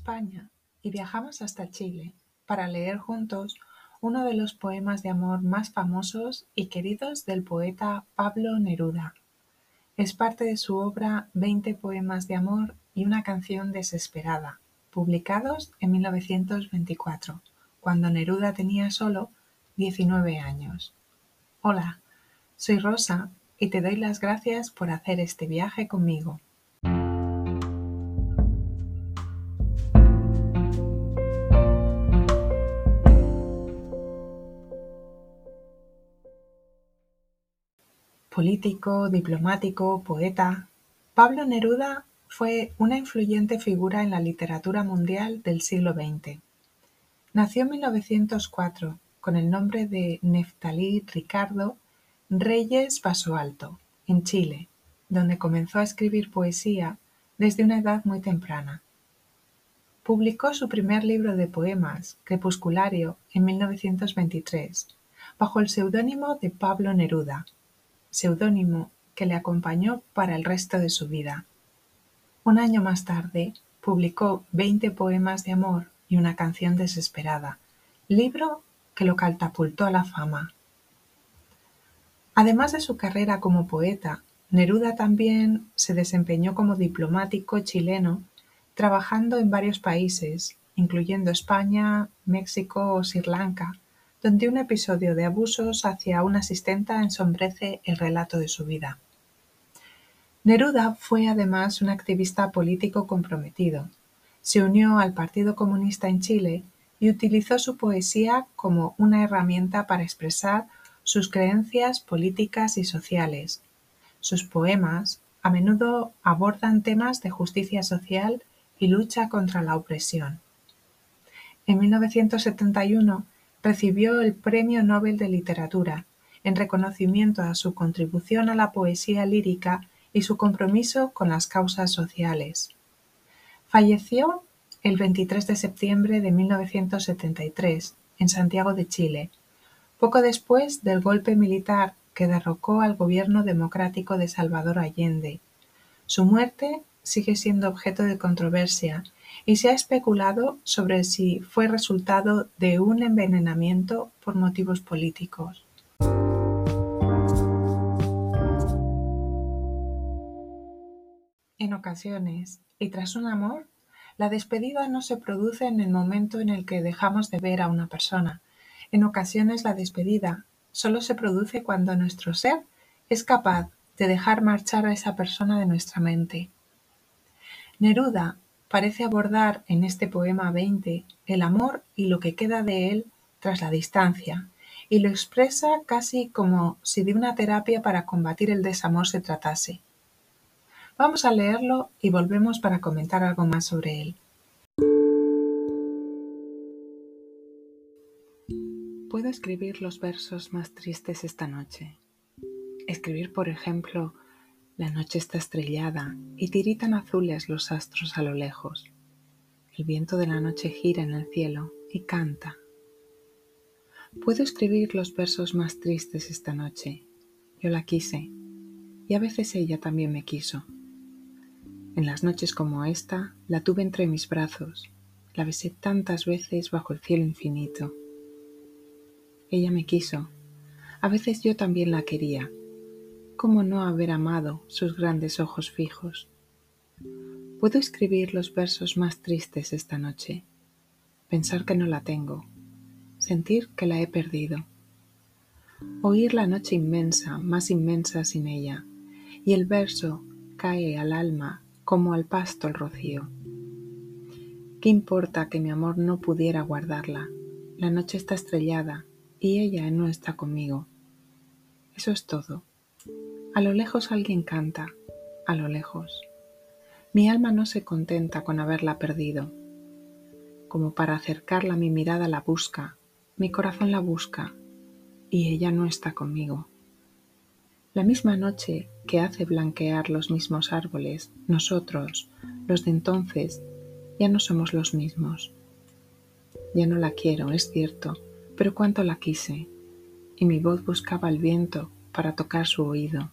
España y viajamos hasta Chile para leer juntos uno de los poemas de amor más famosos y queridos del poeta Pablo Neruda. Es parte de su obra Veinte poemas de amor y una canción desesperada, publicados en 1924, cuando Neruda tenía solo 19 años. Hola, soy Rosa y te doy las gracias por hacer este viaje conmigo. Político, diplomático, poeta, Pablo Neruda fue una influyente figura en la literatura mundial del siglo XX. Nació en 1904 con el nombre de Neftalí Ricardo Reyes Alto, en Chile, donde comenzó a escribir poesía desde una edad muy temprana. Publicó su primer libro de poemas, Crepusculario, en 1923, bajo el seudónimo de Pablo Neruda, seudónimo que le acompañó para el resto de su vida. Un año más tarde, publicó Veinte poemas de amor y una canción desesperada, libro que lo catapultó a la fama. Además de su carrera como poeta, Neruda también se desempeñó como diplomático chileno, trabajando en varios países, incluyendo España, México o Sri Lanka, donde un episodio de abusos hacia una asistenta ensombrece el relato de su vida. Neruda fue además un activista político comprometido. Se unió al Partido Comunista en Chile y utilizó su poesía como una herramienta para expresar sus creencias políticas y sociales. Sus poemas a menudo abordan temas de justicia social y lucha contra la opresión. En 1971 Recibió el Premio Nobel de Literatura, en reconocimiento a su contribución a la poesía lírica y su compromiso con las causas sociales. Falleció el 23 de septiembre de 1973 en Santiago de Chile, poco después del golpe militar que derrocó al gobierno democrático de Salvador Allende. Su muerte sigue siendo objeto de controversia y se ha especulado sobre si fue resultado de un envenenamiento por motivos políticos. En ocasiones, y tras un amor, la despedida no se produce en el momento en el que dejamos de ver a una persona. En ocasiones la despedida solo se produce cuando nuestro ser es capaz de dejar marchar a esa persona de nuestra mente. Neruda parece abordar en este poema veinte el amor y lo que queda de él tras la distancia, y lo expresa casi como si de una terapia para combatir el desamor se tratase. Vamos a leerlo y volvemos para comentar algo más sobre él. Puedo escribir los versos más tristes esta noche. Escribir, por ejemplo, la noche está estrellada y tiritan azules los astros a lo lejos. El viento de la noche gira en el cielo y canta. Puedo escribir los versos más tristes esta noche. Yo la quise y a veces ella también me quiso. En las noches como esta la tuve entre mis brazos, la besé tantas veces bajo el cielo infinito. Ella me quiso, a veces yo también la quería ¿Cómo no haber amado sus grandes ojos fijos? Puedo escribir los versos más tristes esta noche, pensar que no la tengo, sentir que la he perdido, oír la noche inmensa, más inmensa sin ella, y el verso cae al alma como al pasto el rocío. ¿Qué importa que mi amor no pudiera guardarla? La noche está estrellada y ella no está conmigo. Eso es todo. A lo lejos alguien canta, a lo lejos. Mi alma no se contenta con haberla perdido. Como para acercarla mi mirada la busca, mi corazón la busca, y ella no está conmigo. La misma noche que hace blanquear los mismos árboles, nosotros, los de entonces, ya no somos los mismos. Ya no la quiero, es cierto, pero cuánto la quise, y mi voz buscaba el viento para tocar su oído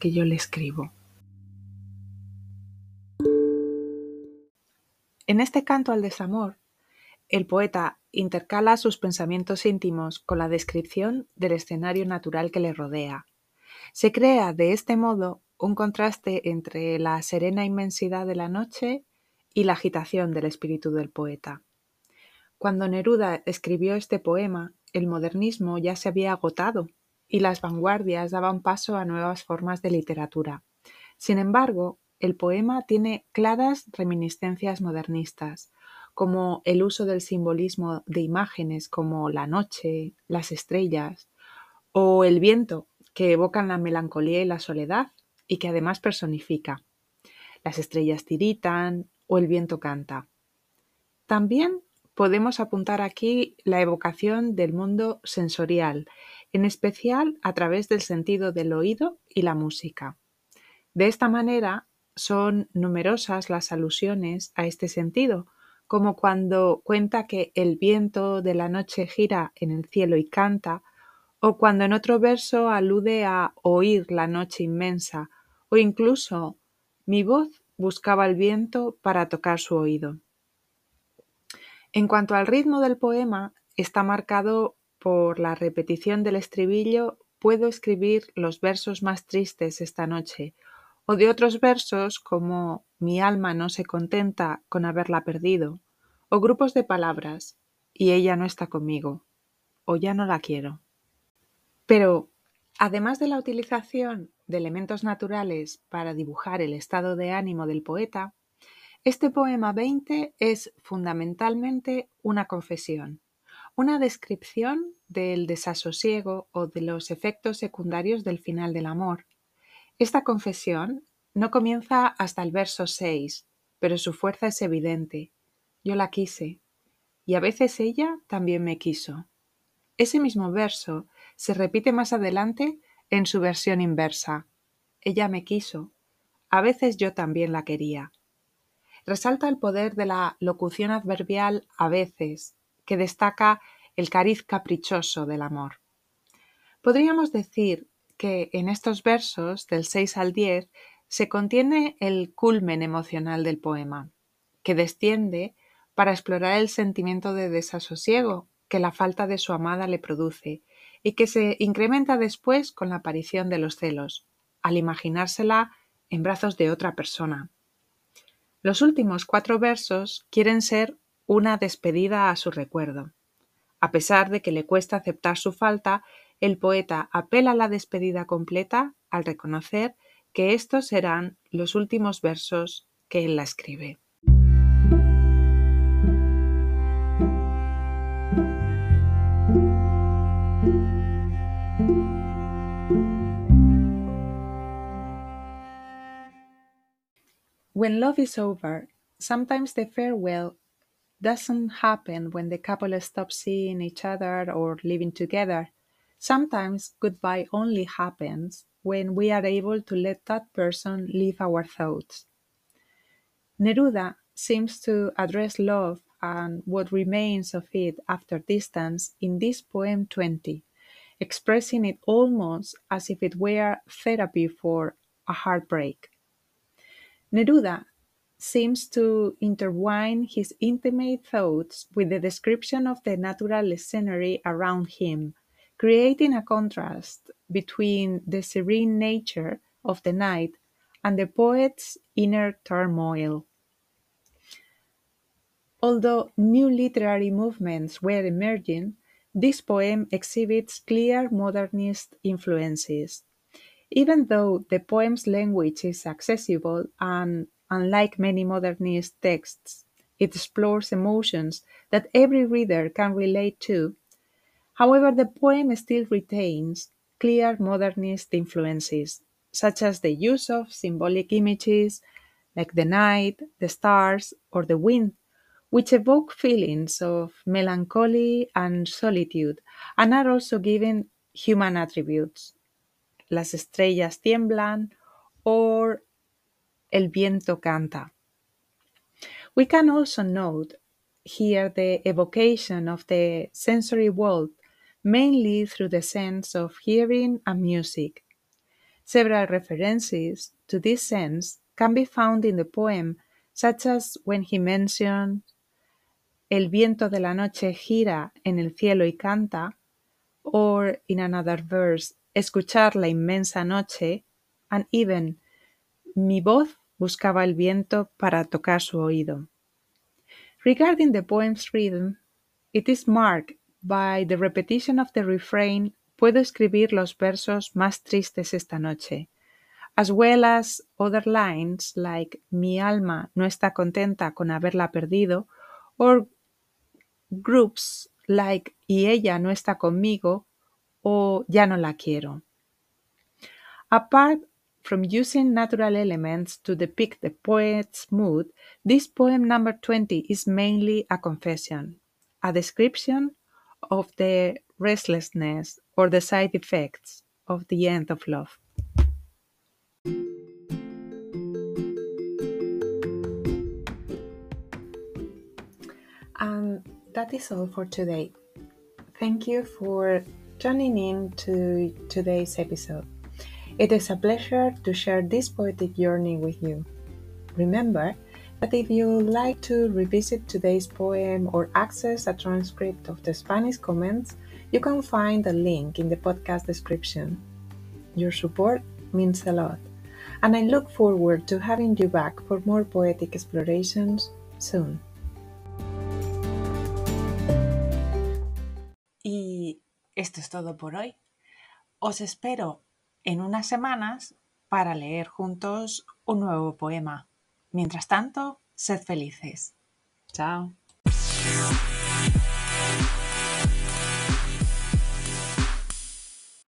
que yo le escribo. En este canto al desamor, el poeta intercala sus pensamientos íntimos con la descripción del escenario natural que le rodea. Se crea de este modo un contraste entre la serena inmensidad de la noche y la agitación del espíritu del poeta. Cuando Neruda escribió este poema, el modernismo ya se había agotado y las vanguardias daban paso a nuevas formas de literatura. Sin embargo, el poema tiene claras reminiscencias modernistas, como el uso del simbolismo de imágenes como la noche, las estrellas o el viento, que evocan la melancolía y la soledad y que además personifica. Las estrellas tiritan o el viento canta. También podemos apuntar aquí la evocación del mundo sensorial, en especial a través del sentido del oído y la música. De esta manera, son numerosas las alusiones a este sentido, como cuando cuenta que el viento de la noche gira en el cielo y canta, o cuando en otro verso alude a oír la noche inmensa, o incluso mi voz buscaba el viento para tocar su oído. En cuanto al ritmo del poema, está marcado por la repetición del estribillo Puedo escribir los versos más tristes esta noche, o de otros versos como Mi alma no se contenta con haberla perdido, o grupos de palabras y ella no está conmigo, o ya no la quiero. Pero, además de la utilización de elementos naturales para dibujar el estado de ánimo del poeta, este poema 20 es fundamentalmente una confesión, una descripción del desasosiego o de los efectos secundarios del final del amor, esta confesión no comienza hasta el verso 6, pero su fuerza es evidente. Yo la quise, y a veces ella también me quiso. Ese mismo verso se repite más adelante en su versión inversa. Ella me quiso, a veces yo también la quería. Resalta el poder de la locución adverbial a veces, que destaca el cariz caprichoso del amor. Podríamos decir que en estos versos, del 6 al 10, se contiene el culmen emocional del poema, que desciende para explorar el sentimiento de desasosiego que la falta de su amada le produce y que se incrementa después con la aparición de los celos, al imaginársela en brazos de otra persona. Los últimos cuatro versos quieren ser una despedida a su recuerdo. A pesar de que le cuesta aceptar su falta, el poeta apela a la despedida completa al reconocer que estos serán los últimos versos que él la escribe. When love is over, sometimes the farewell doesn't happen when the couple stops seeing each other or living together. Sometimes goodbye only happens when we are able to let that person leave our thoughts. Neruda seems to address love and what remains of it after distance in this poem 20, expressing it almost as if it were therapy for a heartbreak. Neruda seems to intertwine his intimate thoughts with the description of the natural scenery around him creating a contrast between the serene nature of the night and the poet's inner turmoil. Although new literary movements were emerging, this poem exhibits clear modernist influences. Even though the poem's language is accessible and, unlike many modernist texts, it explores emotions that every reader can relate to, However, the poem still retains clear modernist influences, such as the use of symbolic images, like the night, the stars, or the wind, which evoke feelings of melancholy and solitude and are also given human attributes. Las estrellas tiemblan or el viento canta. We can also note here the evocation of the sensory world mainly through the sense of hearing and music. Several references to this sense can be found in the poem, such as when he mentions El viento de la noche gira en el cielo y canta, or in another verse, escuchar la inmensa noche, and even mi voz buscaba el viento para tocar su oído. Regarding the poem's rhythm, it is marked by the repetition of the refrain Puedo escribir los versos más tristes esta noche, as well as other lines like Mi alma no está contenta con haberla perdido, or groups like Y ella no está conmigo o Ya no la quiero. Apart from using natural elements to depict the poet's mood, this poem number 20 is mainly a confession, a description of the restlessness or the side effects of the end of love. And that is all for today. Thank you for tuning in to today's episode. It is a pleasure to share this poetic journey with you. Remember that if you like to revisit today's poem or access a transcript of the Spanish comments, you can find a link in the podcast description. Your support means a lot, and I look forward to having you back for more poetic explorations soon. Y esto es todo por hoy. Os espero en unas semanas para leer juntos un nuevo poema. Mientras tanto, sed felices. Chao.